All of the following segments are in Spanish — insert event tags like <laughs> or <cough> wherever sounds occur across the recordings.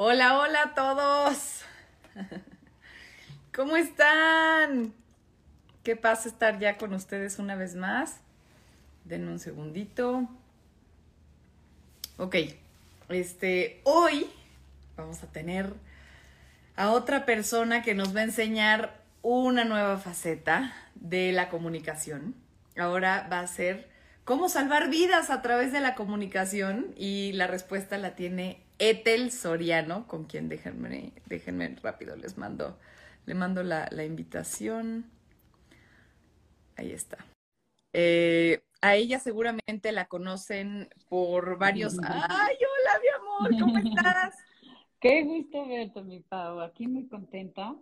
Hola, hola a todos. <laughs> ¿Cómo están? Qué pasa estar ya con ustedes una vez más. Denme un segundito. Ok, este, hoy vamos a tener a otra persona que nos va a enseñar una nueva faceta de la comunicación. Ahora va a ser cómo salvar vidas a través de la comunicación y la respuesta la tiene Etel Soriano, con quien déjenme, déjenme rápido, les mando, le mando la, invitación. Ahí está. Eh, a ella seguramente la conocen por varios. <laughs> ¡Ay, hola, mi amor! ¿Cómo estás? <laughs> Qué gusto verte, mi Pau. Aquí muy contenta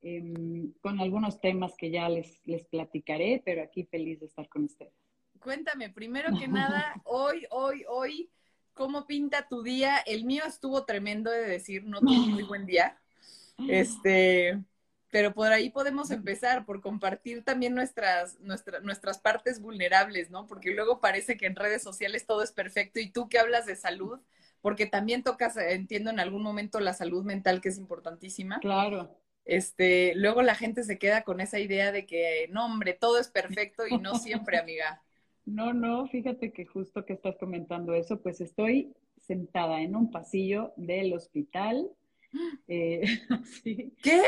em, con algunos temas que ya les, les platicaré, pero aquí feliz de estar con ustedes. Cuéntame, primero que nada, <laughs> hoy, hoy, hoy, ¿Cómo pinta tu día? El mío estuvo tremendo de decir, no tuve muy buen día. <laughs> Este, pero por ahí podemos empezar, por compartir también nuestras, nuestras, nuestras partes vulnerables, ¿no? Porque luego parece que en redes sociales todo es perfecto y tú que hablas de salud, porque también tocas, entiendo en algún momento la salud mental que es importantísima. Claro. Este, luego la gente se queda con esa idea de que, no, hombre, todo es perfecto y no siempre, amiga. No, no, fíjate que justo que estás comentando eso, pues estoy sentada en un pasillo del hospital. <gasps> Eh, <laughs> ¿Qué?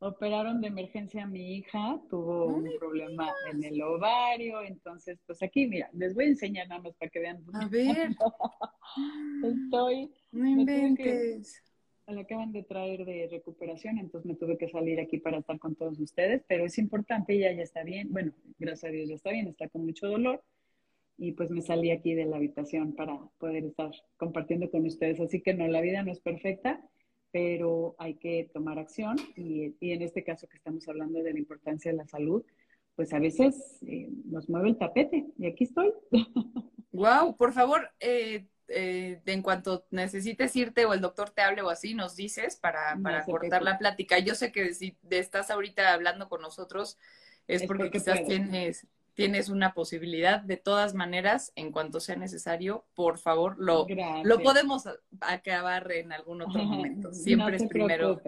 operaron de emergencia a mi hija, tuvo un problema en el ovario, entonces, pues aquí, mira, les voy a enseñar nada más para que vean. A ver. <laughs> estoy. No inventes la acaban de traer de recuperación, entonces me tuve que salir aquí para estar con todos ustedes, pero es importante, ella ya está bien, bueno, gracias a Dios ya está bien, está con mucho dolor, y pues me salí aquí de la habitación para poder estar compartiendo con ustedes. Así que no, la vida no es perfecta, pero hay que tomar acción, y, en este caso que estamos hablando de la importancia de la salud, pues a veces eh, nos mueve el tapete, y aquí estoy. <laughs> Wow, por favor, eh, eh, en cuanto necesites irte o el doctor te hable o así, nos dices para, para cortar la plática. Yo sé que si estás ahorita hablando con nosotros es, porque, quizás tienes, tienes una posibilidad. De todas maneras, en cuanto sea necesario, por favor, lo, lo podemos acabar en algún otro momento. Siempre es primero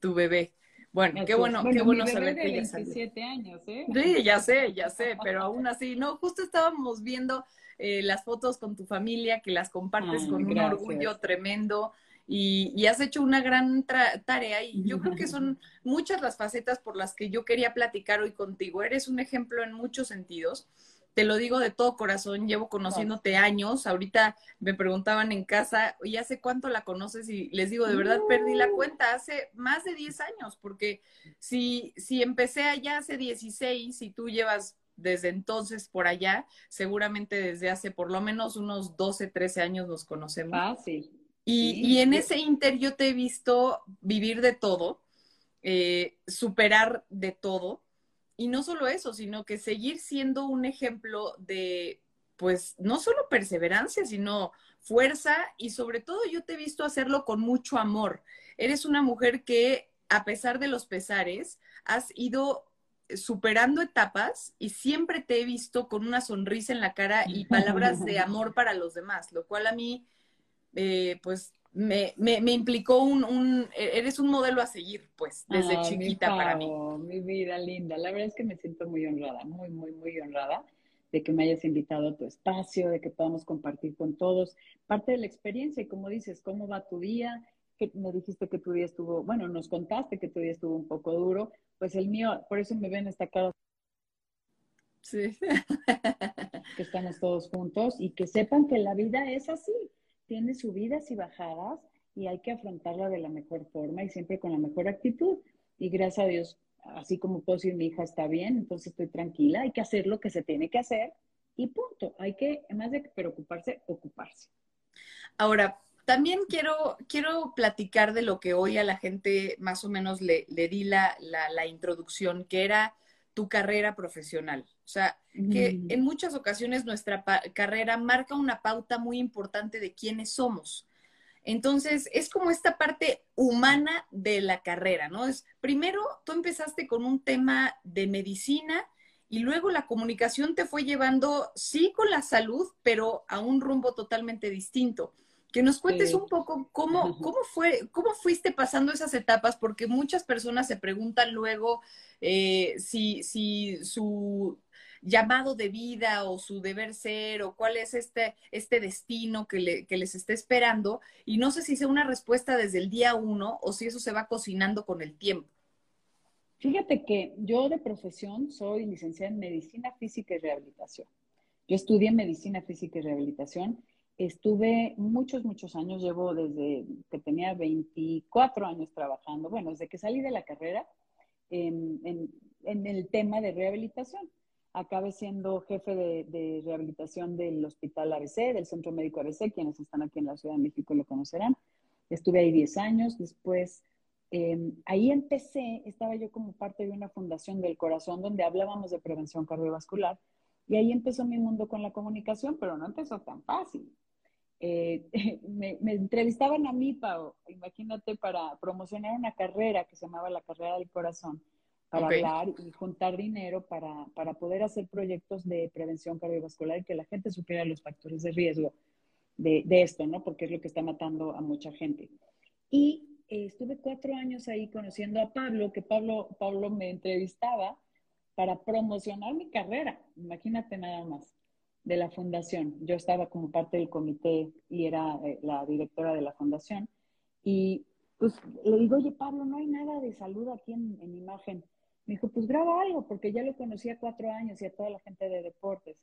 tu bebé. Bueno, qué bueno, qué bueno saber que ya 27 años, ¿eh? Sí, ya sé, ya sé, <laughs> pero aún así, no, justo estábamos viendo eh, las fotos con tu familia, que las compartes con un orgullo tremendo. Y, has hecho una gran tarea y yo creo que son <laughs> muchas las facetas por las que yo quería platicar hoy contigo. Eres un ejemplo en muchos sentidos. Te lo digo de todo corazón, llevo conociéndote años. Ahorita me preguntaban en casa, ¿y hace cuánto la conoces? Y les digo, de verdad perdí la cuenta, hace más de 10 años, porque si, si empecé allá hace 16 y tú llevas desde entonces por allá, seguramente desde hace por lo menos unos 12, 13 años nos conocemos. Ah, sí. Y, en ese inter yo te he visto vivir de todo, eh, superar de todo, y no solo eso, sino que seguir siendo un ejemplo de, pues, no solo perseverancia, sino fuerza y sobre todo yo te he visto hacerlo con mucho amor. Eres una mujer que, a pesar de los pesares, has ido superando etapas y siempre te he visto con una sonrisa en la cara y palabras de <laughs> amor para los demás, lo cual a mí, eh, pues, me, me, implicó un, un, e-, eres un modelo a seguir, pues, desde chiquita para mí. Mi vida linda, la verdad es que me siento muy honrada, muy, muy, muy honrada de que me hayas invitado a tu espacio, de que podamos compartir con todos parte de la experiencia y como dices, cómo va tu día, que me dijiste que tu día estuvo, bueno, nos contaste que tu día estuvo un poco duro, pues el mío, por eso me ven esta cara. Sí. que estamos todos juntos y que sepan que la vida es así, tiene subidas y bajadas y hay que afrontarla de la mejor forma y siempre con la mejor actitud. Y gracias a Dios, así como puedo decir mi hija está bien, entonces estoy tranquila, hay que hacer lo que se tiene que hacer y punto. Hay que, más de preocuparse, ocuparse. Ahora, también quiero, quiero platicar de lo que hoy a la gente más o menos le, le di la, la, introducción, que era tu carrera profesional. O sea, que en muchas ocasiones nuestra carrera marca una pauta muy importante de quiénes somos. Entonces, es como esta parte humana de la carrera, ¿no? Es, primero, tú empezaste con un tema de medicina y luego la comunicación te fue llevando, sí, con la salud, pero a un rumbo totalmente distinto. Que nos cuentes un poco cómo, cómo fue, cómo fuiste pasando esas etapas, porque muchas personas se preguntan luego eh, si, si su llamado de vida o su deber ser o cuál es este, este destino que, le, que les está esperando. Y no sé si sea una respuesta desde el día uno o si eso se va cocinando con el tiempo. Fíjate que yo de profesión soy licenciada en Medicina Física y Rehabilitación. Yo estudié Medicina Física y Rehabilitación. Estuve muchos, muchos años, llevo desde que tenía 24 años trabajando, bueno, desde que salí de la carrera en, el tema de rehabilitación acabé siendo jefe de, rehabilitación del Hospital ABC, del Centro Médico ABC, quienes están aquí en la Ciudad de México lo conocerán. Estuve ahí 10 años, después em, ahí empecé, estaba yo como parte de una fundación del corazón donde hablábamos de prevención cardiovascular y ahí empezó mi mundo con la comunicación, pero no empezó tan fácil. Eh, <laughs> me, me, entrevistaban a mí, Pau, imagínate, para promocionar una carrera que se llamaba la carrera del corazón para hablar y juntar dinero para, para, poder hacer proyectos de prevención cardiovascular y que la gente supiera los factores de riesgo de, de esto, ¿no? Porque es lo que está matando a mucha gente. Y eh, estuve cuatro años ahí conociendo a Pablo, que Pablo, Pablo me entrevistaba para promocionar mi carrera, imagínate nada más, de la fundación. Yo estaba como parte del comité y era eh, la directora de la fundación. Y pues le digo, oye Pablo, no hay nada de salud aquí en, en imagen. Me dijo, pues graba algo, porque ya lo conocía cuatro años y a toda la gente de deportes.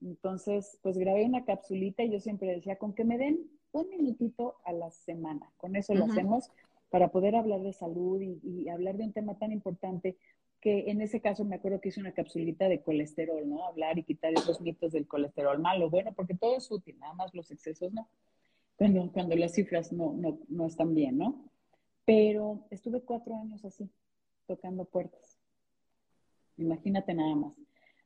Entonces, pues grabé una capsulita y yo siempre decía, con que me den un minutito a la semana. Con eso lo hacemos para poder hablar de salud y, hablar de un tema tan importante que en ese caso me acuerdo que hice una capsulita de colesterol, ¿no? Hablar y quitar esos mitos del colesterol malo. Bueno, porque todo es útil, nada más los excesos no. Cuando, cuando las cifras no, no, no están bien, ¿no? Pero estuve cuatro años así, tocando puertas. Imagínate nada más.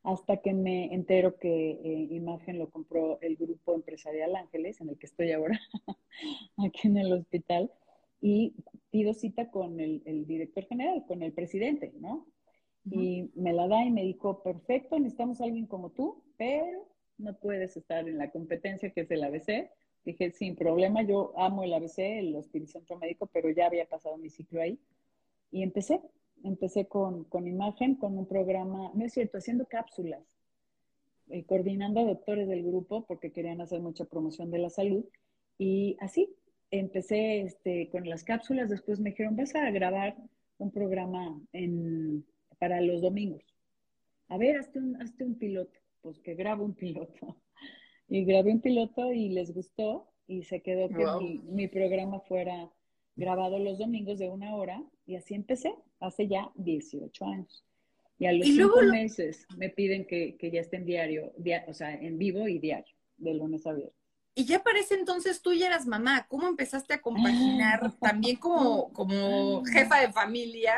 Hasta que me entero que eh, Imagen lo compró el grupo empresarial Ángeles, en el que estoy ahora, <laughs> aquí en el hospital, y pido cita con el, director general, con el presidente, ¿no? Y me la da y me dijo, perfecto, necesitamos alguien como tú, pero no puedes estar en la competencia que es el ABC. Dije, sin problema, yo amo el ABC, el Hospital Centro Médico, pero ya había pasado mi ciclo ahí. Y empecé, empecé con, con, imagen, con un programa, no es cierto, haciendo cápsulas, eh, coordinando a doctores del grupo porque querían hacer mucha promoción de la salud. Y así empecé este, con las cápsulas, después me dijeron, vas a grabar un programa en, para los domingos. A ver, hazte un, hazte un piloto. Pues que grabo un piloto. <laughs> Y grabé un piloto y les gustó y se quedó que mi, mi programa fuera grabado los domingos de una hora y así empecé hace ya 18 años. Y a los cinco meses me piden que, ya esté en diario, o sea, en vivo y diario, de lunes a viernes. Y ya parece entonces tú ya eras mamá. ¿Cómo empezaste a compaginar <laughs> también como, como jefa de familia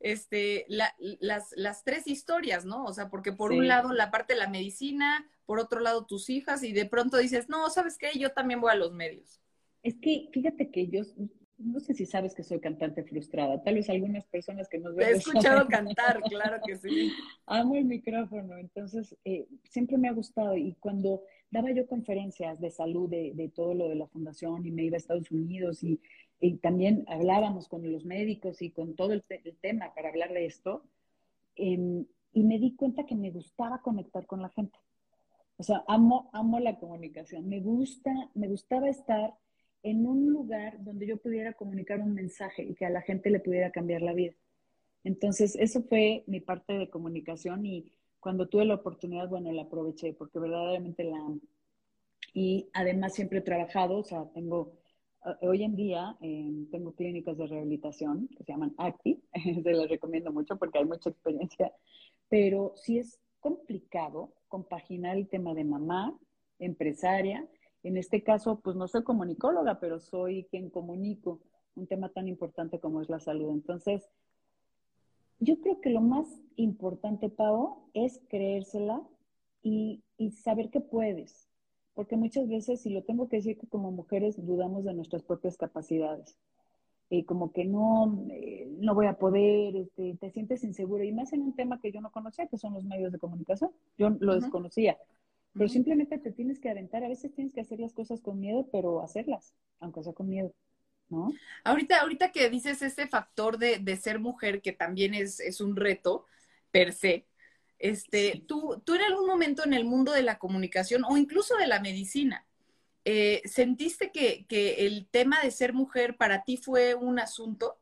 este, las, las tres historias, ¿no? O sea, porque por un lado la parte de la medicina, por otro lado tus hijas, y de pronto dices, no, ¿sabes qué? Yo también voy a los medios. Es que fíjate que yo, no sé si sabes que soy cantante frustrada. Tal vez algunas personas que nos ven. Te he escuchado cantar, claro que sí. <laughs> Amo el micrófono, entonces eh, siempre me ha gustado. Y cuando daba yo conferencias de salud, de, todo lo de la fundación, y me iba a Estados Unidos, y, también hablábamos con los médicos y con todo el, tema para hablar de esto, em, y me di cuenta que me gustaba conectar con la gente. O sea, amo, amo la comunicación. Me gusta, me gustaba estar en un lugar donde yo pudiera comunicar un mensaje y que a la gente le pudiera cambiar la vida. Entonces, eso fue mi parte de comunicación y cuando tuve la oportunidad, bueno, la aproveché porque verdaderamente la amo. Y además siempre he trabajado, o sea, tengo, eh, hoy en día em, tengo clínicas de rehabilitación que se llaman ACTI, <laughs> se las recomiendo mucho porque hay mucha experiencia, pero sí es complicado compaginar el tema de mamá, empresaria, en este caso, pues no soy comunicóloga, pero soy quien comunico un tema tan importante como es la salud. Entonces, yo creo que lo más importante, Pau, es creérsela y, saber que puedes. Porque muchas veces, si lo tengo que decir, que como mujeres dudamos de nuestras propias capacidades. Y como que no, eh, no voy a poder, este, te sientes insegura. Y más en un tema que yo no conocía, que son los medios de comunicación. Yo lo desconocía. pero simplemente te tienes que aventar. A veces tienes que hacer las cosas con miedo, pero hacerlas, aunque sea con miedo. ¿No? Ahorita, ahorita que dices ese factor de, de ser mujer, que también es, es, un reto per se, este, tú, tú en algún momento en el mundo de la comunicación o incluso de la medicina, eh, ¿sentiste que, que, el tema de ser mujer para ti fue un asunto?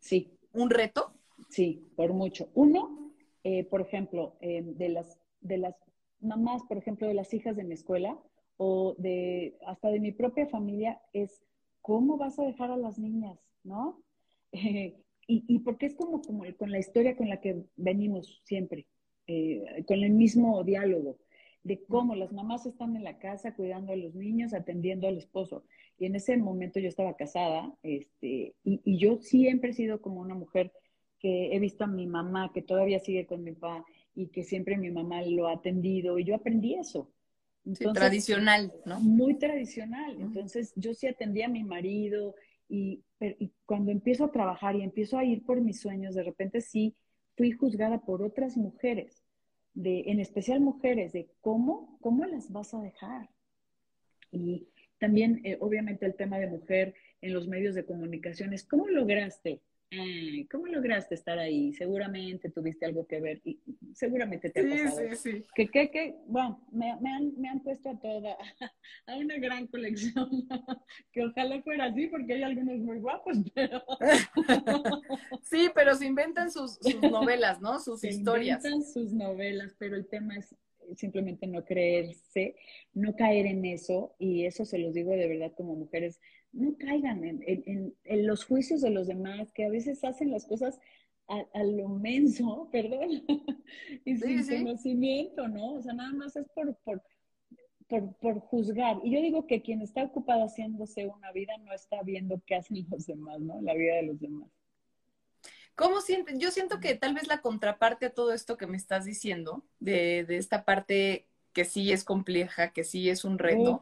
Sí. ¿Un reto? Sí, por mucho. Uno, eh, por ejemplo, eh, de, las, de las mamás, por ejemplo, de las hijas de mi escuela o de hasta de mi propia familia, es cómo vas a dejar a las niñas, ¿no? <laughs> y, y, porque es como, como con la historia con la que venimos siempre, con el mismo diálogo de cómo las mamás están en la casa cuidando a los niños, atendiendo al esposo. Y en ese momento yo estaba casada, este, y, yo siempre he sido como una mujer que he visto a mi mamá, que todavía sigue con mi papá, y que siempre mi mamá lo ha atendido, y yo aprendí eso. tradicional, ¿no? Muy tradicional. Entonces, yo sí atendía a mi marido, y, y cuando empiezo a trabajar y empiezo a ir por mis sueños, de repente sí fui juzgada por otras mujeres de, en especial mujeres, de cómo, cómo las vas a dejar. Y también, eh, obviamente, el tema de mujer en los medios de comunicación es cómo lograste eh, ¿cómo lograste estar ahí? Seguramente tuviste algo que ver y seguramente te ha pasado. Sí, sí, sí. Que, que, que, bueno, me, me, han, me han puesto a toda, <laughs> a una gran colección, <laughs> que ojalá fuera así porque hay algunos muy guapos, <laughs> pero... sí, pero se inventan sus, sus novelas, ¿no? Sus se historias. Se inventan sus novelas, pero el tema es simplemente no creerse, no caer en eso, y eso se los digo de verdad como mujeres, no caigan en, los juicios de los demás, que a veces hacen las cosas a, lo menso, <laughs> perdón, y sin conocimiento, ¿no? O sea, nada más es por, por, por, juzgar. Y yo digo que quien está ocupado haciéndose una vida no está viendo qué hacen los demás, ¿no? La vida de los demás. ¿Cómo sientes? Yo siento que tal vez la contraparte a todo esto que me estás diciendo, de, de esta parte que sí es compleja, que sí es un reto,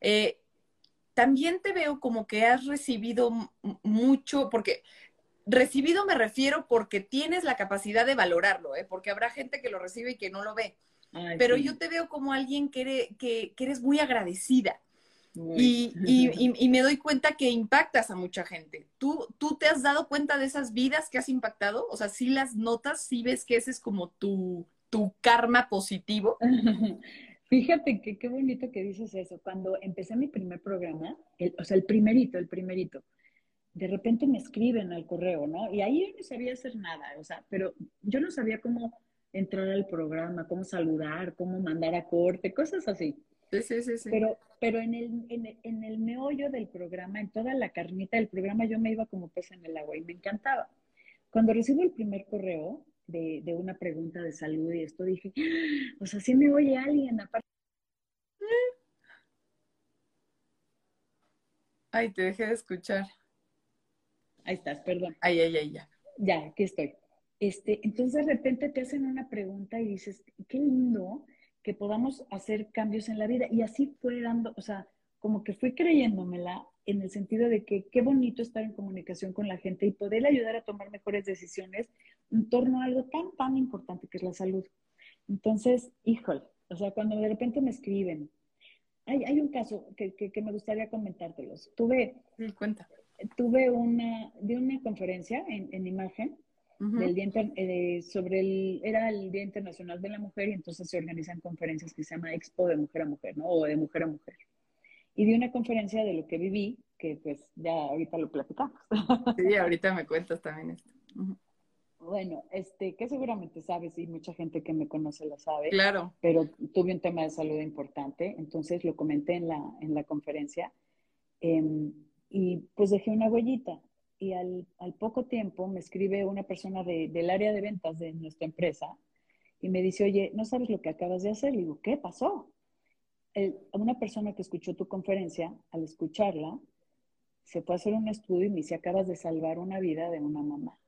eh, también te veo como que has recibido mucho, porque recibido me refiero porque tienes la capacidad de valorarlo, ¿eh? porque habrá gente que lo recibe y que no lo ve. Pero yo te veo como alguien que, que, eres muy agradecida. Y, y, me doy cuenta que impactas a mucha gente. ¿Tú, ¿Tú te has dado cuenta de esas vidas que has impactado? O sea, si las notas, si ves que ese es como tu, tu karma positivo. <laughs> Fíjate que qué bonito que dices eso. Cuando empecé mi primer programa, o sea, el primerito, el primerito, de repente me escriben al correo, ¿no? Y ahí yo no sabía hacer nada, o sea, pero yo no sabía cómo entrar al programa, cómo saludar, cómo mandar a corte, cosas así. Sí, sí, sí. sí. Pero, pero en, el, en, el, en el meollo del programa, en toda la carnita del programa, yo me iba como pez en el agua y me encantaba. Cuando recibo el primer correo, de, una pregunta de salud y esto dije, ¡Ah! o sea, si me oye alguien aparte. Ay, te dejé de escuchar. Ahí estás, perdón. Ay, ay, ay, ya. Ya, aquí estoy. Este, entonces de repente te hacen una pregunta y dices, qué lindo que podamos hacer cambios en la vida. Y así fue dando, o sea, como que fui creyéndomela en el sentido de que qué bonito estar en comunicación con la gente y poder ayudar a tomar mejores decisiones en torno a algo tan, tan importante que es la salud. Entonces, híjole, o sea, cuando de repente me escriben, hay, hay un caso que, que, me gustaría comentártelos. Tuve, cuenta. tuve una, de una conferencia en, en imagen del día eh, sobre el, era el Día Internacional de la Mujer y entonces se organizan conferencias que se llama Expo de Mujer a Mujer, ¿no? O de Mujer a Mujer. Y di una conferencia de lo que viví, que pues ya ahorita lo platicamos. Sí, ahorita me cuentas también esto. Bueno, este, que seguramente sabes y mucha gente que me conoce lo sabe. Claro. Pero tuve un tema de salud importante, entonces lo comenté en la, en la conferencia em, y pues dejé una huellita. Y al, al, poco tiempo me escribe una persona de, del área de ventas de nuestra empresa y me dice, oye, ¿no sabes lo que acabas de hacer? Le digo, ¿qué pasó? El, una persona que escuchó tu conferencia, al escucharla, se fue a hacer un estudio y me dice, acabas de salvar una vida de una mamá.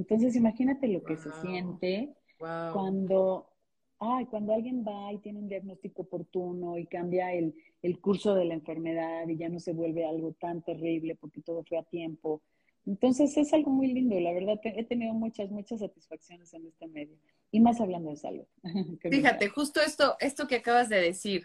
Entonces, imagínate lo que se siente cuando, ay, cuando alguien va y tiene un diagnóstico oportuno y cambia el, el, curso de la enfermedad y ya no se vuelve algo tan terrible porque todo fue a tiempo. Entonces es algo muy lindo, la verdad, he tenido muchas, muchas satisfacciones en este medio. Y más hablando de salud. <laughs> Fíjate, justo esto, esto que acabas de decir,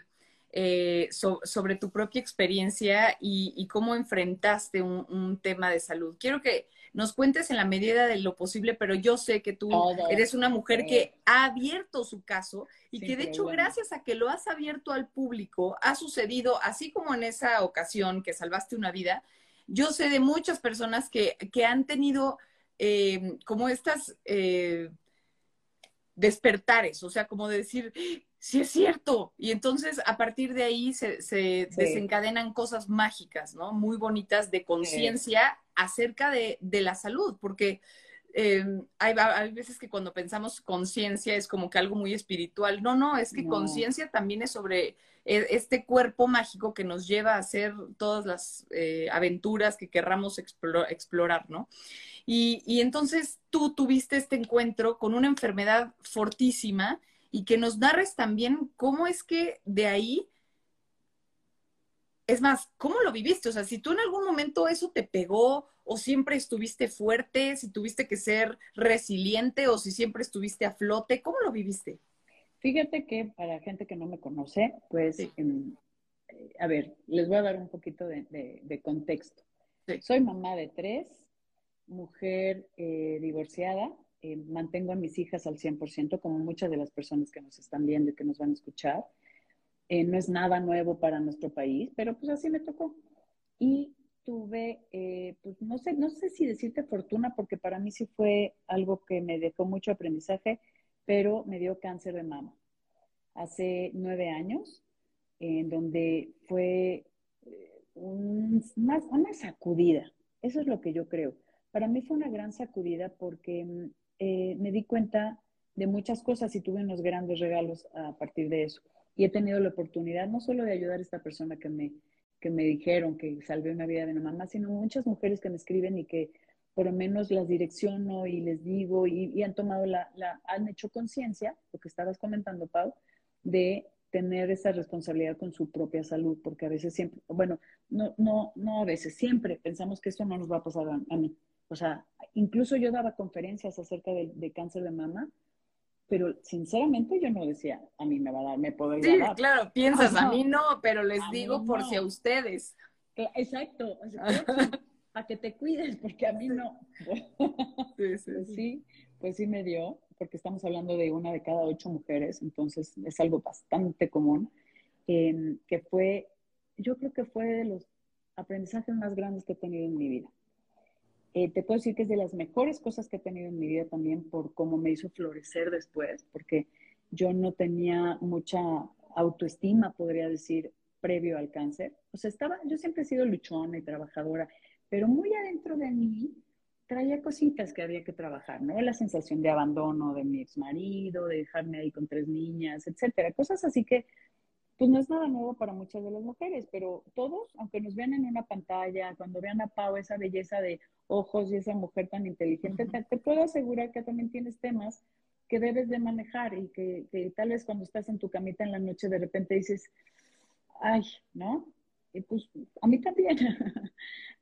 eh, sobre tu propia experiencia y, cómo enfrentaste un, tema de salud. Quiero que nos cuentes en la medida de lo posible, pero yo sé que tú eres una mujer que ha abierto su caso y que de hecho gracias a que lo has abierto al público ha sucedido, así como en esa ocasión que salvaste una vida, yo sé de muchas personas que, han tenido eh, como estas... Eh, despertares, o sea, como de decir, sí es cierto. Y entonces a partir de ahí se, desencadenan cosas mágicas, ¿no? Muy bonitas de conciencia acerca de, la salud, porque em, hay, veces que cuando pensamos conciencia es como que algo muy espiritual. No, no, es que conciencia también es sobre e, este cuerpo mágico que nos lleva a hacer todas las eh, aventuras que querramos explorar, ¿no? Y, entonces tú tuviste este encuentro con una enfermedad fortísima y que nos narres también cómo es que de ahí, es más, ¿cómo lo viviste? O sea, si tú en algún momento eso te pegó o siempre estuviste fuerte, si tuviste que ser resiliente o si siempre estuviste a flote, ¿cómo lo viviste? Fíjate que para gente que no me conoce, pues, em, eh, a ver, les voy a dar un poquito de, contexto. Soy mamá de tres, mujer eh, divorciada, eh, mantengo a mis hijas al 100%, como muchas de las personas que nos están viendo y que nos van a escuchar. Eh, no es nada nuevo para nuestro país, pero pues así me tocó. Y tuve, pues no sé, no sé si decirte fortuna, porque para mí sí fue algo que me dejó mucho aprendizaje, pero me dio cáncer de mama hace nueve años, en donde fue una, una sacudida. Eso es lo que yo creo para mí fue una gran sacudida porque mm, eh, me di cuenta de muchas cosas y tuve unos grandes regalos a partir de eso. Y he tenido la oportunidad no solo de ayudar a esta persona que me, que me dijeron que salvé una vida de una mamá, sino muchas mujeres que me escriben y que por lo menos las direcciono y les digo y, han tomado la, han hecho conciencia, lo que estabas comentando, Pau, de tener esa responsabilidad con su propia salud, porque a veces siempre, bueno, no, no, no a veces, siempre pensamos que esto no nos va a pasar a mí. O sea, incluso yo daba conferencias acerca de, cáncer de mama, pero sinceramente yo no decía, a mí me va a dar, me puedo sí, claro, piensas, a mí no, pero les digo por si a ustedes. Exacto, para <laughs> que te cuides, porque a mí no. Sí, sí, pues sí, pues sí me dio, porque estamos hablando de una de cada ocho mujeres, entonces es algo bastante común, em, que fue, yo creo que fue de los aprendizajes más grandes que he tenido en mi vida. Eh, te puedo decir que es de las mejores cosas que he tenido en mi vida también por cómo me hizo florecer después, porque yo no tenía mucha autoestima, podría decir, previo al cáncer. O sea, estaba, yo siempre he sido luchona y trabajadora, pero muy adentro de mí traía cositas que había que trabajar, ¿no? La sensación de abandono de mi ex marido, de dejarme ahí con tres niñas, etcétera. Cosas así que pues no es nada nuevo para muchas de las mujeres, pero todos, aunque nos vean en una pantalla, cuando vean a Pau esa belleza de ojos y esa mujer tan inteligente, te, puedo asegurar que también tienes temas que debes de manejar y que, tal vez cuando estás en tu camita en la noche de repente dices, ay, ¿no? Y pues a mí también, <laughs>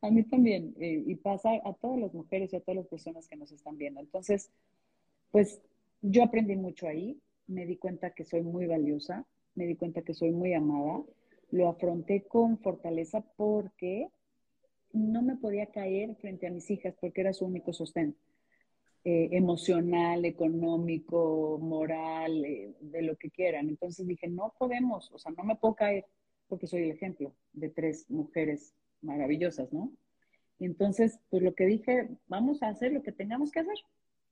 a mí también, eh, y pasa a todas las mujeres y a todas las personas que nos están viendo. Entonces, pues yo aprendí mucho ahí, me di cuenta que soy muy valiosa, me di cuenta que soy muy amada, lo afronté con fortaleza porque no me podía caer frente a mis hijas porque era su único sostén. Eh, emocional, económico, moral, eh, de lo que quieran. Entonces dije, no podemos, o sea, no me puedo caer porque soy el ejemplo de tres mujeres maravillosas, ¿no? entonces, pues lo que dije, vamos a hacer lo que tengamos que hacer.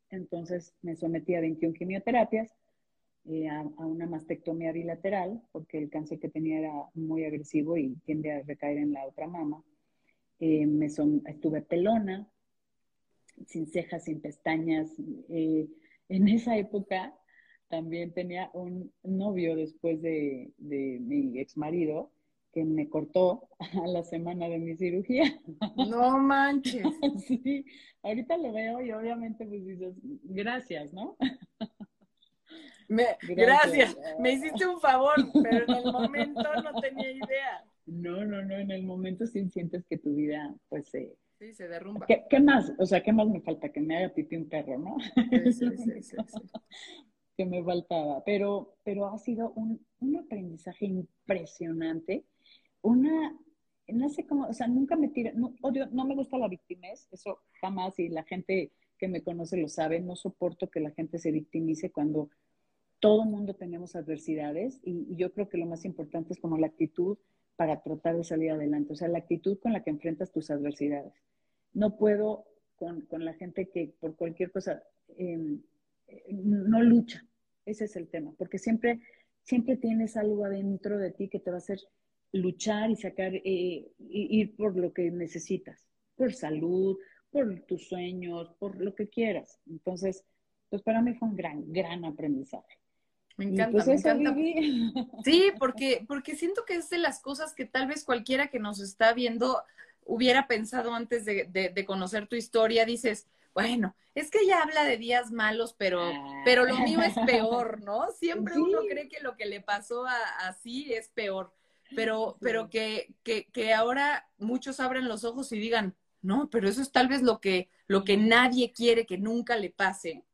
Entonces me sometí a 21 quimioterapias, eh, a, una mastectomía bilateral, porque el cáncer que tenía era muy agresivo y tiende a recaer en la otra mama. Eh, me son, estuve pelona, sin cejas, sin pestañas. Eh, en esa época también tenía un novio después de, de mi ex marido que me cortó a la semana de mi cirugía. No manches. <laughs> sí, ahorita lo veo y obviamente pues dices, gracias, ¿no? <laughs> gracias. me hiciste un favor, pero en el momento no tenía idea. No, no, no, en el momento sí sientes que tu vida pues se, Sí, se derrumba. ¿Qué, más? O sea, ¿qué más me falta? Que me haga pipí un perro, ¿no? Sí, <laughs> sí, sí, que me faltaba. Pero, pero ha sido un, un aprendizaje impresionante. Una, no sé cómo, o sea, nunca me tira, no, odio, no me gusta la victimez, eso jamás, y la gente que me conoce lo sabe, no soporto que la gente se victimice cuando todo mundo tenemos adversidades y, y yo creo que lo más importante es como la actitud para tratar de salir adelante, o sea, la actitud con la que enfrentas tus adversidades no puedo con, la gente que por cualquier cosa em, no lucha. Ese es el tema, porque siempre, siempre tienes algo adentro de ti que te va a hacer luchar y sacar, eh, ir por lo que necesitas, por salud, por tus sueños, por lo que quieras. Entonces, pues para mí fue un gran, gran aprendizaje. Me encanta, pues me encanta. <laughs> Sí, porque, porque siento que es de las cosas que tal vez cualquiera que nos está viendo hubiera pensado antes de, conocer tu historia, dices, bueno, es que ella habla de días malos, pero, ah. pero lo mío es peor, ¿no? Siempre uno cree que lo que le pasó así es peor, pero, pero que, que, que, ahora muchos abren los ojos y digan, no, pero eso es tal vez lo que, lo que nadie quiere que nunca le pase.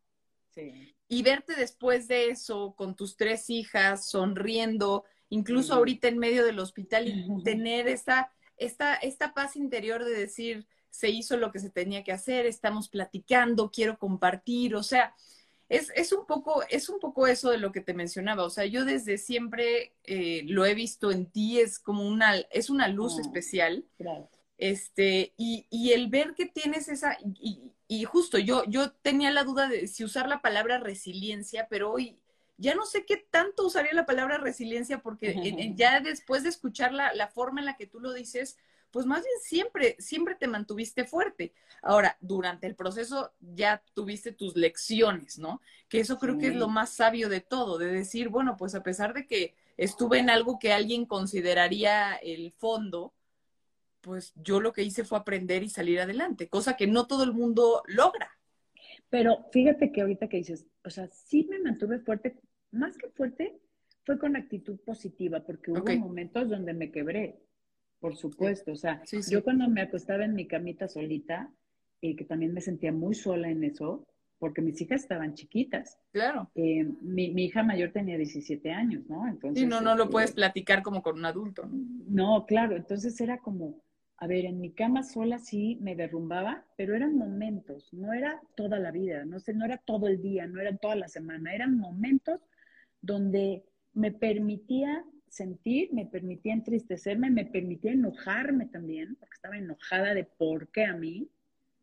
Y verte después de eso con tus tres hijas sonriendo, incluso ahorita en medio del hospital y tener esa esta, esta paz interior de decir, se hizo lo que se tenía que hacer, estamos platicando, quiero compartir, o sea, es, es, un poco, es un poco eso de lo que te mencionaba, o sea, yo desde siempre eh, lo he visto en ti, es como una, es una luz ah, especial. Este, y, y, el ver que tienes esa, y, y, justo yo, yo tenía la duda de si usar la palabra resiliencia, pero hoy ya no sé qué tanto usaría la palabra resiliencia porque ya después de escuchar la, la, forma en la que tú lo dices, pues más bien siempre, siempre te mantuviste fuerte. Ahora, durante el proceso ya tuviste tus lecciones, ¿no? Que eso creo que es lo más sabio de todo, de decir, bueno, pues a pesar de que estuve en algo que alguien consideraría el fondo, pues yo lo que hice fue aprender y salir adelante, cosa que no todo el mundo logra. Pero fíjate que ahorita que dices, o sea, sí me mantuve fuerte, más que fuerte, fue con actitud positiva, porque hubo momentos donde me quebré, por supuesto. O sea, yo cuando me acostaba en mi camita solita, y que también me sentía muy sola en eso, porque mis hijas estaban chiquitas. Claro. Eh, mi, mi, hija mayor tenía 17 años, ¿no? Entonces, sí, no, no lo este, puedes platicar como con un adulto. ¿no? no, claro, entonces era como, a ver, en mi cama sola sí me derrumbaba, pero eran momentos, no era toda la vida, no sé, no era todo el día, no era toda la semana, eran momentos donde me permitía sentir, me permitía entristecerme, me permitía enojarme también, porque estaba enojada de por qué a mí.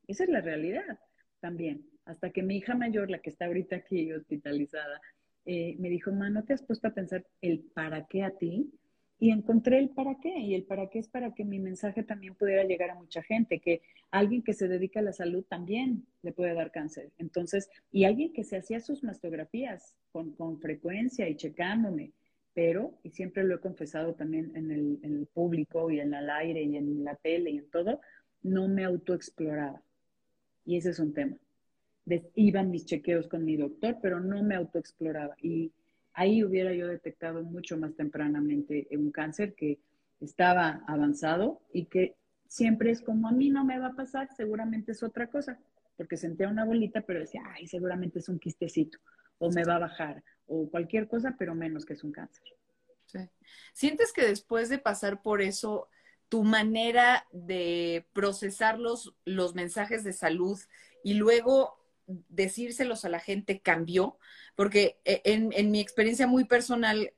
Esa es la realidad también. Hasta que mi hija mayor, la que está ahorita aquí hospitalizada, eh, me dijo, ma, ¿no te has puesto a pensar el para qué a ti? Y encontré el para qué. Y el para qué es para que mi mensaje también pudiera llegar a mucha gente, que alguien que se dedica a la salud también le puede dar cáncer. Entonces, y alguien que se hacía sus mastografías con, con frecuencia y checándome, pero, y siempre lo he confesado también en el, en el público y en el aire y en la tele y en todo, no me autoexploraba. Y ese es un tema. iban mis chequeos con mi doctor, pero no me autoexploraba. Y ahí hubiera yo detectado mucho más tempranamente un cáncer que estaba avanzado y que siempre es como a mí no me va a pasar, seguramente es otra cosa, porque sentía una bolita, pero decía, ay, seguramente es un quistecito, o me va a bajar, o cualquier cosa, pero menos que es un cáncer. Sí. ¿Sientes que después de pasar por eso, tu manera de procesar los, los mensajes de salud y luego decírselos a la gente cambió, porque eh, en, mi experiencia muy personal,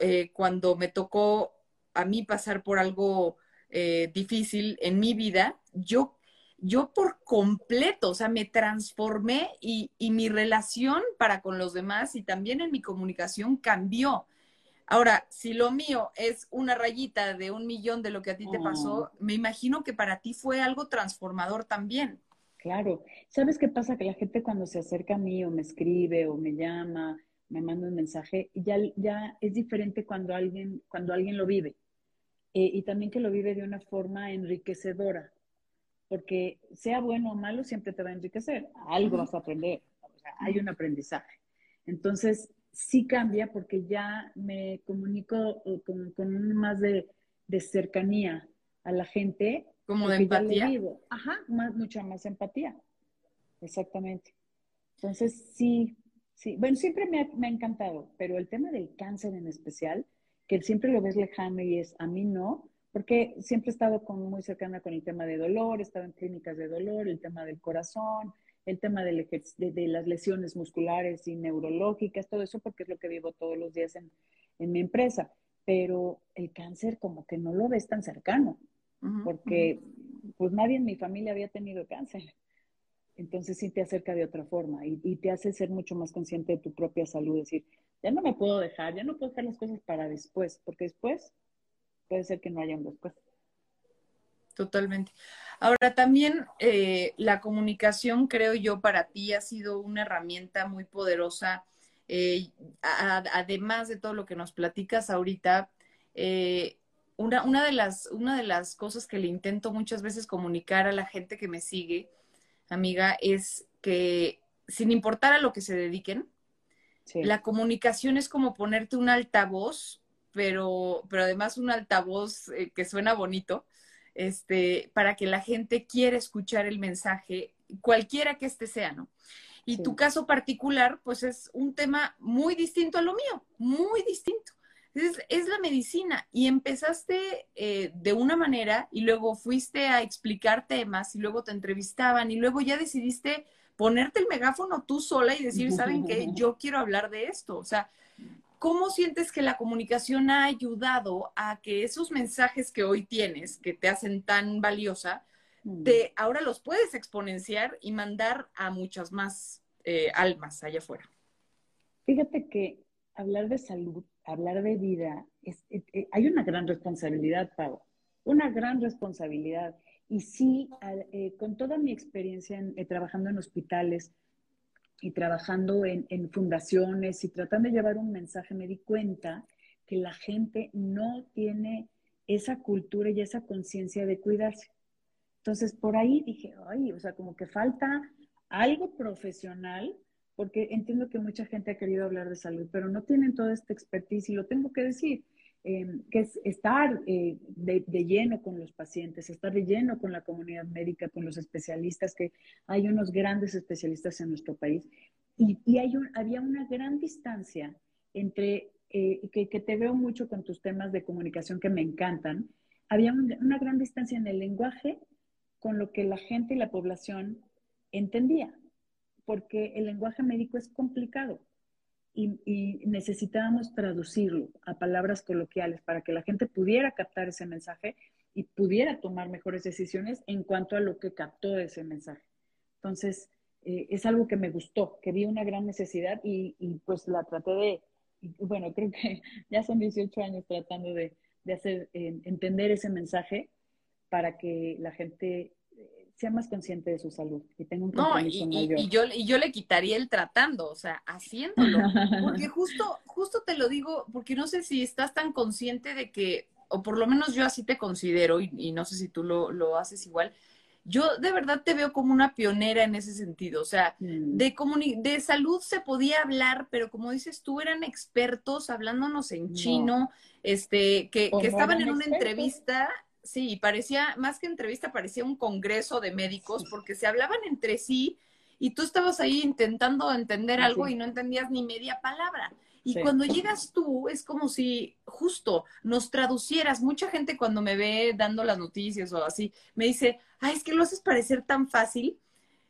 eh, cuando me tocó a mí pasar por algo eh, difícil en mi vida, yo, yo por completo, o sea, me transformé y, y, mi relación para con los demás y también en mi comunicación cambió. Ahora, si lo mío es una rayita de un millón de lo que a ti te pasó, oh. me imagino que para ti fue algo transformador también. Claro. ¿Sabes qué pasa? Que la gente cuando se acerca a mí o me escribe o me llama, me manda un mensaje, ya, ya es diferente cuando alguien, cuando alguien lo vive. Eh, y también que lo vive de una forma enriquecedora. Porque sea bueno o malo, siempre te va a enriquecer. Algo vas a aprender. O sea, hay un aprendizaje. Entonces, sí cambia porque ya me comunico con, con más de, de cercanía a la gente Como de empatía. Ajá, más, mucha más empatía. Exactamente. Entonces, sí, sí. Bueno, siempre me ha, me ha encantado, pero el tema del cáncer en especial, que siempre lo ves lejano y es a mí no, porque siempre he estado con, muy cercana con el tema de dolor, he estado en clínicas de dolor, el tema del corazón, el tema de, de, las lesiones musculares y neurológicas, todo eso porque es lo que vivo todos los días en, en mi empresa. Pero el cáncer como que no lo ves tan cercano, porque pues nadie en mi familia había tenido cáncer. Entonces sí te acerca de otra forma y, y, te hace ser mucho más consciente de tu propia salud, decir, ya no me puedo dejar, ya no puedo dejar las cosas para después, porque después puede ser que no haya un después. Totalmente. Ahora también eh, la comunicación, creo yo, para ti ha sido una herramienta muy poderosa. Eh, además de todo lo que nos platicas ahorita, eh, una, una, de las, una de las cosas que le intento muchas veces comunicar a la gente que me sigue, amiga, es que sin importar a lo que se dediquen, la comunicación es como ponerte un altavoz pero, pero además un altavoz eh, que suena bonito, este, para que la gente quiera escuchar el mensaje, cualquiera que este sea, ¿no? Y tu caso particular, pues es un tema muy distinto a lo mío, muy distinto. Es, es la medicina y empezaste eh, de una manera y luego fuiste a explicar temas y luego te entrevistaban y luego ya decidiste ponerte el megáfono tú sola y decir, ¿saben qué? <laughs> Yo quiero hablar de esto. O sea, ¿Cómo sientes que la comunicación ha ayudado a que esos mensajes que hoy tienes, que te hacen tan valiosa, mm. te, ahora los puedes exponenciar y mandar a muchas más eh, almas allá afuera? Fíjate que hablar de salud, hablar de vida, eh, eh, hay una gran responsabilidad, Pau, una gran responsabilidad. Y sí, con toda mi experiencia trabajando en hospitales, y trabajando en, fundaciones y tratando de llevar un mensaje, me di cuenta que la gente no tiene esa cultura y esa conciencia de cuidarse. Entonces, por ahí dije, ay, o sea, como que falta algo profesional, porque entiendo que mucha gente ha querido hablar de salud, pero no tienen toda esta expertise y lo tengo que decir. Em, que es estar eh, de, lleno con los pacientes, estar de lleno con la comunidad médica, con los especialistas, que hay unos grandes especialistas en nuestro país. Y, y hay había una gran distancia entre, eh, que, que, te veo mucho con tus temas de comunicación que me encantan, había una gran distancia en el lenguaje con lo que la gente y la población entendía, porque el lenguaje médico es complicado y, necesitábamos traducirlo a palabras coloquiales para que la gente pudiera captar ese mensaje y pudiera tomar mejores decisiones en cuanto a lo que captó ese mensaje. Entonces, eh, es algo que me gustó, que vi una gran necesidad y, pues la traté de, bueno, creo que <laughs> ya son 18 años tratando de, hacer entender ese mensaje para que la gente sea más consciente de su salud y tenga un compromiso no, y, Y yo, y yo le quitaría el tratando, o sea, haciéndolo. <laughs> Porque justo, justo te lo digo, porque no sé si estás tan consciente de que, o por lo menos yo así te considero, y, no sé si tú lo, lo, haces igual, yo de verdad te veo como una pionera en ese sentido. O sea, mm. de, de salud se podía hablar, pero como dices tú, eran expertos hablándonos en chino, este, que, que estaban en una entrevista Sí, parecía, más que entrevista, parecía un congreso de médicos porque se hablaban entre sí y tú estabas ahí intentando entender algo y no entendías ni media palabra. Y cuando llegas tú, es como si justo nos traducieras. Mucha gente cuando me ve dando las noticias o así, me dice, ay, es que lo haces parecer tan fácil.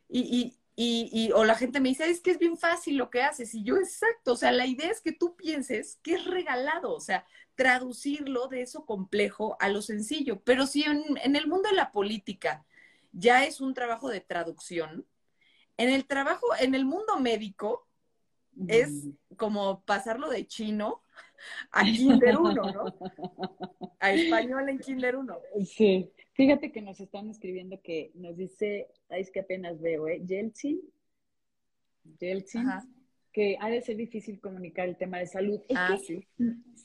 Y, y, y, y, o la gente me dice, es que es bien fácil lo que haces. Y yo, exacto, o sea, la idea es que tú pienses que es regalado. O sea, traducirlo de eso complejo a lo sencillo. Pero si en, el mundo de la política ya es un trabajo de traducción, en el trabajo, en el mundo médico, es mm. como pasarlo de chino a Kinder 1, ¿no? <laughs> A español en Kinder 1. Sí. Fíjate que nos están escribiendo que nos dice, es que apenas veo, ¿eh? Yeltsin. Yeltsin que ha de ser difícil comunicar el tema de salud. Es ah, que, sí.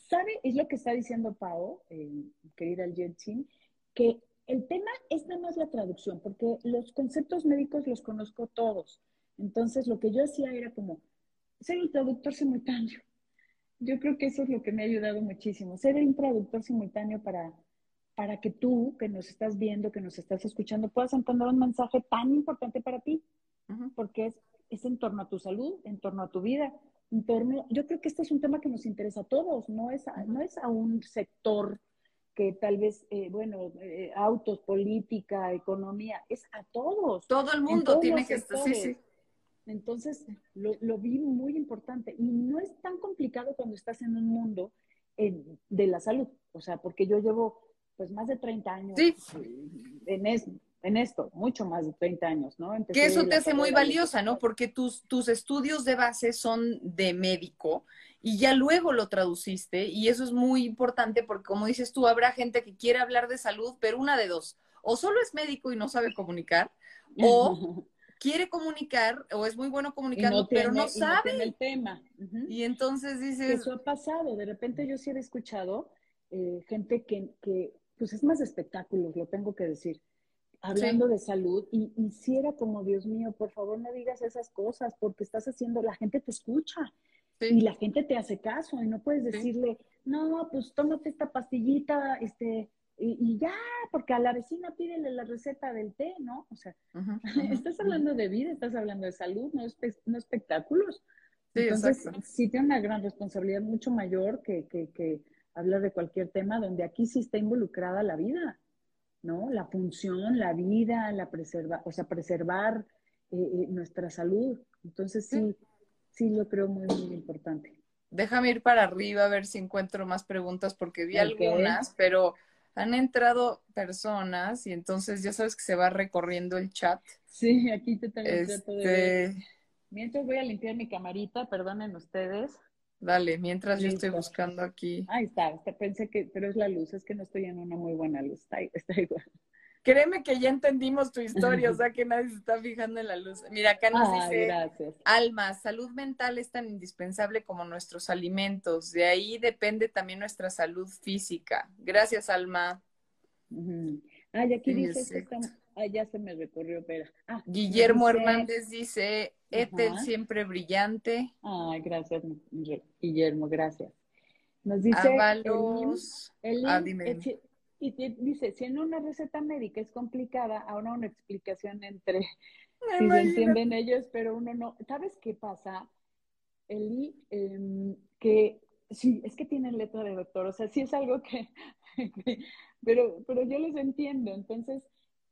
¿sabe? Es lo que está diciendo Pao, eh, querida Jetsin, que el tema es nada más la traducción, porque los conceptos médicos los conozco todos. Entonces, lo que yo hacía era como ser un traductor simultáneo. Yo creo que eso es lo que me ha ayudado muchísimo, ser un traductor simultáneo para, para que tú, que nos estás viendo, que nos estás escuchando, puedas entender un mensaje tan importante para ti, porque es, es en torno a tu salud, en torno a tu vida, en torno, yo creo que este es un tema que nos interesa a todos, no es a, no es a un sector que tal vez, eh, bueno, eh, autos, política, economía, es a todos. Todo el mundo tiene que estar, sí, sí. Entonces, lo, lo, vi muy importante y no es tan complicado cuando estás en un mundo eh, de la salud, o sea, porque yo llevo pues más de 30 años en, en, esto, mucho más de 30 años, ¿no? que eso te hace muy valiosa, ¿no? Porque tus, tus estudios de base son de médico y ya luego lo traduciste y eso es muy importante porque como dices tú, habrá gente que quiere hablar de salud, pero una de dos, o solo es médico y no sabe comunicar, <laughs> o quiere comunicar o es muy bueno comunicando, pero no sabe el tema. Y entonces dices... Eso ha pasado, de repente yo sí he escuchado eh, gente que, que, pues es más de espectáculos, lo tengo que decir, hablando de salud y, hiciera como, Dios mío, por favor no digas esas cosas porque estás haciendo, la gente te escucha. Y la gente te hace caso y no puedes decirle, no, pues tómate esta pastillita, este, y, ya, porque a la vecina pídele la receta del té, ¿no? O sea, <laughs> estás hablando de vida, estás hablando de salud, no, no espectáculos. Entonces, exacto. sí tiene una gran responsabilidad mucho mayor que, que, que hablar de cualquier tema donde aquí sí está involucrada la vida, ¿no? La función, la vida, la preserva, o sea, preservar eh, eh, nuestra salud. Entonces, sí, sí lo creo muy, muy importante. Déjame ir para arriba a ver si encuentro más preguntas porque vi algunas, pero han entrado personas y entonces ya sabes que se va recorriendo el chat. Sí, aquí te tengo este... Mientras voy a limpiar mi camarita, perdonen ustedes. Dale, mientras yo estoy buscando aquí. Ahí está, pensé que, pero es la luz, es que no estoy en una muy buena luz, está, <laughs> está igual. Créeme que ya entendimos tu historia, o <laughs> sea que nadie se está fijando en la luz. Mira, acá nos dice Alma, salud mental es tan indispensable como nuestros alimentos. De ahí depende también nuestra salud física. Gracias, Alma. Ah, y aquí dice ah, ya se me recorrió, pero. Ah, Guillermo Hernández dice, Ethel siempre brillante. Ay, gracias, Guillermo, gracias. Nos dice Avalos. ah, dime. Y dice, si en una receta médica es complicada, ahora una explicación entre si se entienden ellos, pero uno no. ¿Sabes qué pasa, Eli? Em, que sí, es que tienen letra de doctor, o sea, sí es algo que, <laughs> pero, pero yo les entiendo. Entonces,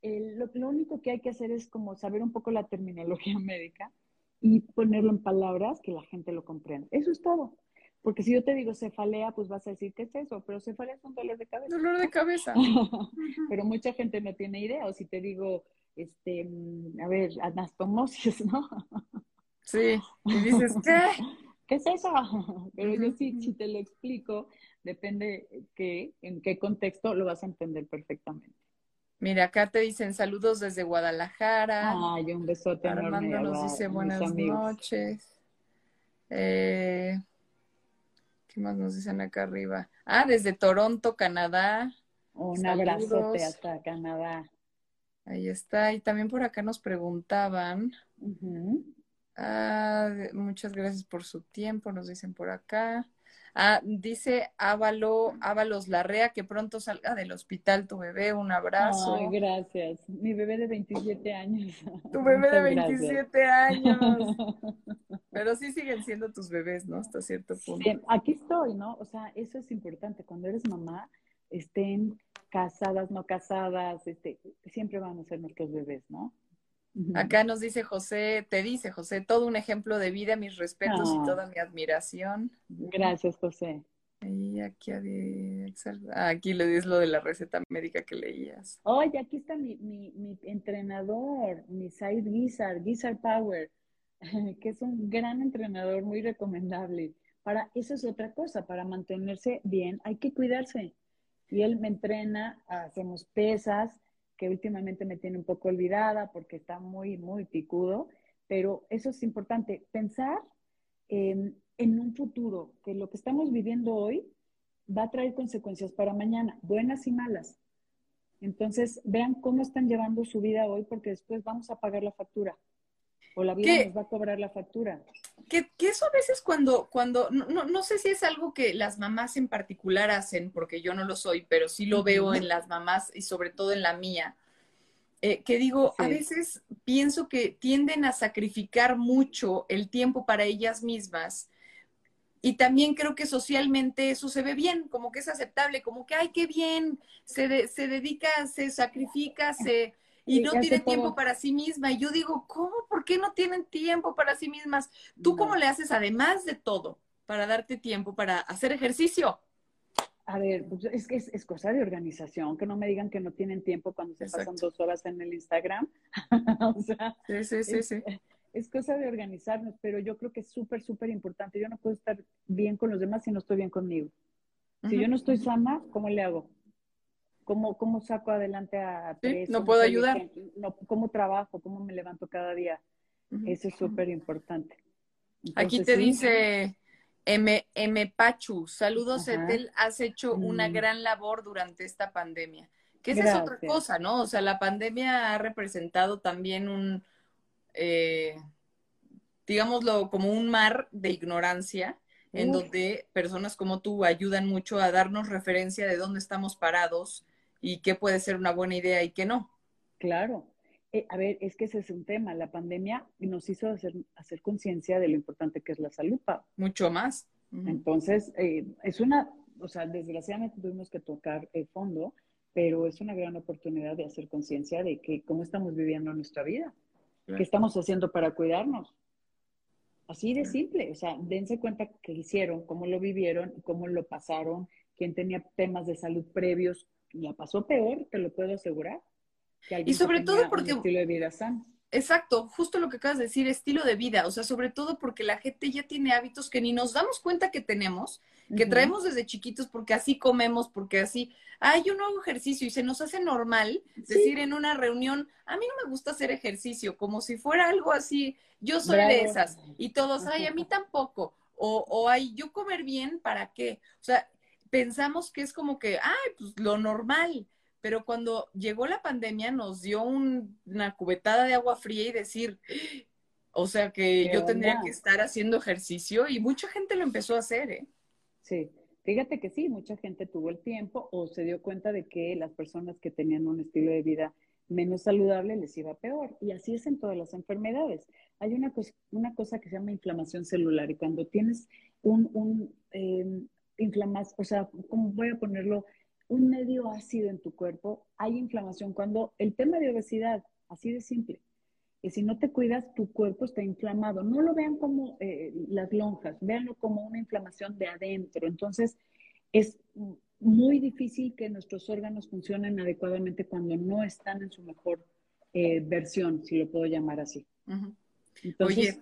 lo, lo, único que hay que hacer es como saber un poco la terminología <laughs> médica y ponerlo en palabras que la gente lo comprenda. Eso es todo. Porque si yo te digo cefalea, pues vas a decir, ¿qué es eso? Pero cefalea es un dolor de cabeza. Dolor de cabeza. <laughs> Pero mucha gente no tiene idea. O si te digo, este, mm, a ver, anastomosis, <laughs> ¿no? Sí, y dices, ¿qué? ¿Qué es eso? Pero yo sí, si te lo explico, depende que, en qué contexto lo vas a entender perfectamente. Mira, acá te dicen saludos desde Guadalajara. Ay, un besote Armando nos dice buenas noches. Eh, ¿Qué más nos dicen acá arriba? Ah, desde Toronto, Canadá. Un abrazote hasta Canadá. Ahí está. Y también por acá nos preguntaban. ah, muchas gracias por su tiempo, nos dicen por acá. Ah, dice Ávalo, Ávalos Larrea, que pronto salga del hospital tu bebé, un abrazo. Ay, gracias. Mi bebé de 27 años. <laughs> Tu bebé de 27 años. <laughs> Pero sí siguen siendo tus bebés, ¿no? Hasta cierto punto. aquí estoy, ¿no? O sea, eso es importante. Cuando eres mamá, estén casadas, no casadas, este, siempre van a ser nuestros bebés, ¿no? Acá nos dice José, te dice José, todo un ejemplo de vida, mis respetos y ah. toda mi admiración. Gracias, José. Y aquí, aquí le dices lo de la receta médica que leías. Oye, aquí está mi, entrenador, mi side Guizar, Guizar Power, <laughs> que es un gran entrenador, muy recomendable. Para, eso es otra cosa, para mantenerse bien hay que cuidarse. Y él me entrena, hacemos pesas, que últimamente me tiene un poco olvidada porque está muy, muy picudo, pero eso es importante, pensar en, un futuro, que lo que estamos viviendo hoy va a traer consecuencias para mañana, buenas y malas. Entonces, vean cómo están llevando su vida hoy porque después vamos a pagar la factura. O la vida nos va a cobrar la factura. Que, eso a veces cuando, cuando no, no, sé si es algo que las mamás en particular hacen, porque yo no lo soy, pero sí lo veo en las mamás y sobre todo en la mía, eh, que digo, a veces pienso que tienden a sacrificar mucho el tiempo para ellas mismas. Y también creo que socialmente eso se ve bien, como que es aceptable, como que, ay, qué bien, se, se dedica, se sacrifica, se, y no tiene tiempo para sí misma. Y yo digo, ¿cómo? ¿Por qué no tienen tiempo para sí mismas? ¿Tú cómo le haces, además de todo, para darte tiempo para hacer ejercicio? A ver, pues, es que es, cosa de organización, que no me digan que no tienen tiempo cuando se pasan dos horas en el Instagram. <laughs> o sea, sí, sí, sí, es, sí. es cosa de organizarnos, pero yo creo que es súper, súper importante. Yo no puedo estar bien con los demás si no estoy bien conmigo. Si yo no estoy sana, ¿cómo le hago? ¿Cómo, cómo saco adelante a tres? no puedo ayudar. ¿Cómo trabajo? ¿Cómo me levanto cada día? Eso es súper importante. Aquí te dice M, M. Pachu, saludos Etel, has hecho una mm. gran labor durante esta pandemia. Que esa es otra cosa, ¿no? O sea, la pandemia ha representado también un, eh, digámoslo, como un mar de ignorancia en donde personas como tú ayudan mucho a darnos referencia de dónde estamos parados, y qué puede ser una buena idea y qué no. Claro. Eh, a ver, es que ese es un tema. La pandemia nos hizo hacer, hacer conciencia de lo importante que es la salud. Mucho más. Entonces, eh, es una, o sea, desgraciadamente tuvimos que tocar el fondo, pero es una gran oportunidad de hacer conciencia de que cómo estamos viviendo nuestra vida, qué estamos haciendo para cuidarnos. Así de simple, o sea, dense cuenta qué hicieron, cómo lo vivieron, cómo lo pasaron, quién tenía temas de salud previos, la pasó peor, te lo puedo asegurar. y sobre todo porque... estilo de vida sano. Exacto, justo lo que acabas de decir, estilo de vida, o sea, sobre todo porque la gente ya tiene hábitos que ni nos damos cuenta que tenemos, que traemos desde chiquitos porque así comemos, porque así, ay, yo no hago ejercicio y se nos hace normal decir en una reunión, a mí no me gusta hacer ejercicio, como si fuera algo así, yo soy de esas, y todos, ay, a mí tampoco, o, o ay, yo comer bien, ¿para qué? O sea, pensamos que es como que, ay, pues lo normal, pero cuando llegó la pandemia nos dio una cubetada de agua fría y decir, o sea que yo tendría que estar haciendo ejercicio y mucha gente lo empezó a hacer, ¿eh? Sí, fíjate que sí, mucha gente tuvo el tiempo o se dio cuenta de que las personas que tenían un estilo de vida menos saludable les iba peor. Y así es en todas las enfermedades. Hay una, cosa, una cosa que se llama inflamación celular y cuando tienes un, un, em, inflamación, o sea, ¿cómo voy a ponerlo? Un medio ácido en tu cuerpo, hay inflamación. Cuando el tema de obesidad, así de simple, y si no te cuidas, tu cuerpo está inflamado. No lo vean como eh, las lonjas, véanlo como una inflamación de adentro. Entonces, es muy difícil que nuestros órganos funcionen adecuadamente cuando no están en su mejor eh, versión, si lo puedo llamar así. Entonces,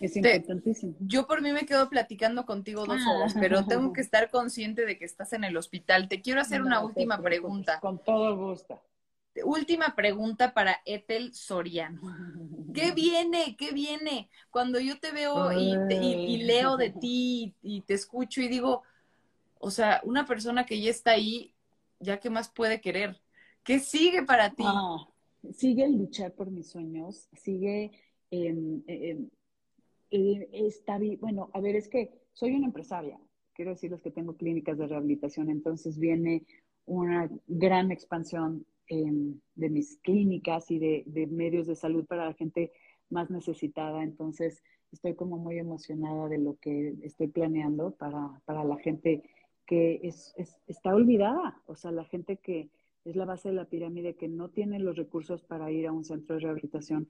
es importantísimo. yo por mí me quedo platicando contigo dos ah. horas, pero tengo que <laughs> estar consciente de que estás en el hospital. Te quiero hacer una última pregunta. Con todo gusto. Última pregunta para Ethel Soriano. ¿Qué <laughs> viene? ¿Qué viene? Cuando yo te veo y, leo de ti y, te escucho y digo, o sea, una persona que ya está ahí, ya qué más puede querer. ¿Qué sigue para ti? Ah, sigue luchar por mis sueños, sigue eh, está bien, bueno, a ver, es que soy una empresaria, quiero decirles que tengo clínicas de rehabilitación, entonces viene una gran expansión de mis clínicas y de, medios de salud para la gente más necesitada, entonces estoy como muy emocionada de lo que estoy planeando para, para la gente que es, está olvidada, o sea, la gente que es la base de la pirámide, que no tiene los recursos para ir a un centro de rehabilitación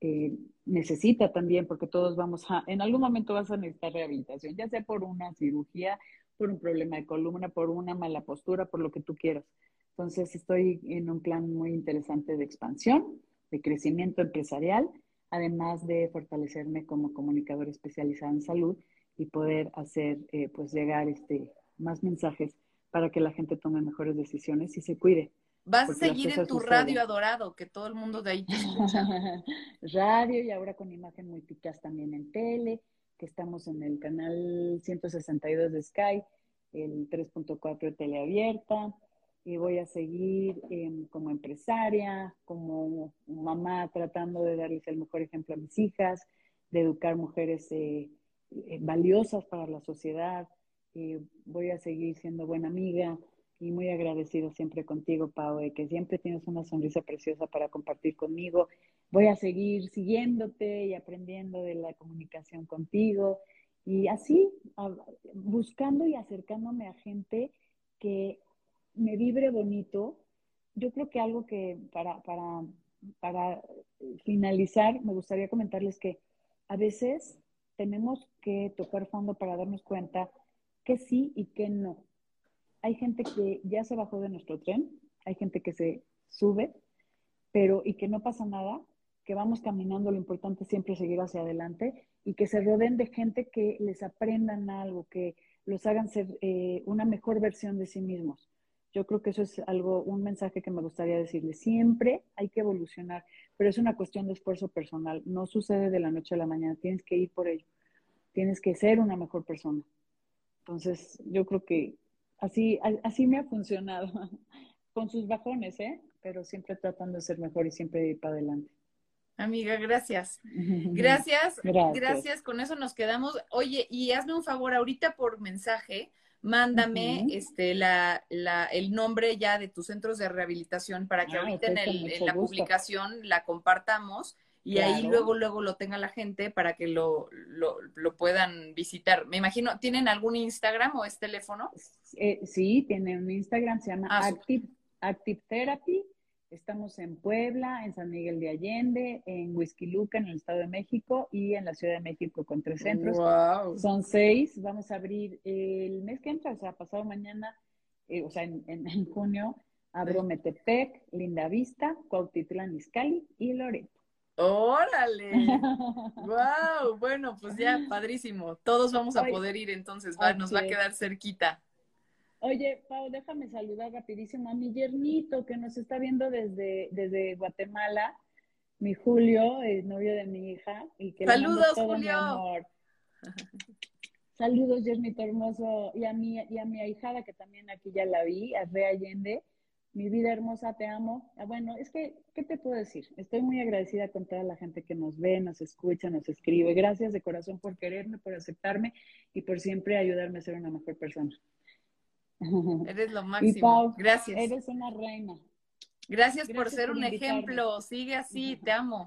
eh, necesita también, porque todos vamos a, en algún momento vas a necesitar rehabilitación, ya sea por una cirugía, por un problema de columna, por una mala postura, por lo que tú quieras. Entonces estoy en un plan muy interesante de expansión, de crecimiento empresarial, además de fortalecerme como comunicador especializado en salud y poder hacer, eh, pues llegar este, más mensajes para que la gente tome mejores decisiones y se cuide. Vas a seguir en tu radio adorado, que todo el mundo de ahí te escucha. <laughs> radio y ahora con imagen multicast también en tele, que estamos en el canal 162 de Sky, el 3.4 de Teleabierta, y voy a seguir como empresaria, como mamá tratando de darles el mejor ejemplo a mis hijas, de educar mujeres eh, eh, valiosas para la sociedad. voy a seguir siendo buena amiga y muy agradecida siempre contigo, Pau, de que siempre tienes una sonrisa preciosa para compartir conmigo. Voy a seguir siguiéndote y aprendiendo de la comunicación contigo y así buscando y acercándome a gente que me vibre bonito. Yo creo que algo que para, para, para finalizar me gustaría comentarles que a veces tenemos que tocar fondo para darnos cuenta que sí y que no. Hay gente que ya se bajó de nuestro tren, hay gente que se sube, pero y que no pasa nada, que vamos caminando, lo importante es siempre seguir hacia adelante y que se rodeen de gente que les aprendan algo, que los hagan ser eh, una mejor versión de sí mismos. Yo creo que eso es algo, un mensaje que me gustaría decirles. Siempre hay que evolucionar, pero es una cuestión de esfuerzo personal. No sucede de la noche a la mañana. Tienes que ir por ello. Tienes que ser una mejor persona. Entonces, yo creo que así, así me ha funcionado. <laughs> Con sus bajones, ¿eh? Pero siempre tratando de ser mejor y siempre ir para adelante. Amiga, gracias. <laughs> gracias. Gracias. Gracias. Con eso nos quedamos. Oye, y hazme un favor ahorita por mensaje mándame este la, la, el nombre ya de tus centros de rehabilitación para que ah, ahorita en, el, en la publicación la compartamos y ahí luego luego lo tenga la gente para que lo, lo, lo, puedan visitar. Me imagino, ¿tienen algún Instagram o es teléfono? Eh, sí, tienen un Instagram, se llama ah, Active, Active Therapy Estamos en Puebla, en San Miguel de Allende, en Huizquiluca, en el Estado de México, y en la Ciudad de México con tres centros. Son seis. Vamos a abrir el mes que entra, o sea, pasado mañana, eh, o sea, en, junio, abro Metepec, Linda Vista, Cuautitlán Izcalli y Loreto. ¡Órale! <laughs> ¡Wow! Bueno, pues ya, padrísimo. Todos vamos a poder ir entonces, va, nos va a quedar cerquita. Oye, Pau, déjame saludar rapidísimo a mi yernito que nos está viendo desde, desde Guatemala, mi Julio, el novio de mi hija. Y que Saludos, Julio. Saludos, yernito hermoso. Y a, mi, y a mi ahijada, que también aquí ya la vi, a Re Allende. Mi vida hermosa, te amo. Ah, bueno, es que, ¿qué te puedo decir? Estoy muy agradecida con toda la gente que nos ve, nos escucha, nos escribe. Gracias de corazón por quererme, por aceptarme y por siempre ayudarme a ser una mejor persona. <laughs> Eres lo máximo. Gracias. Eres una reina. Gracias, por ser un ejemplo. Sigue así, te amo.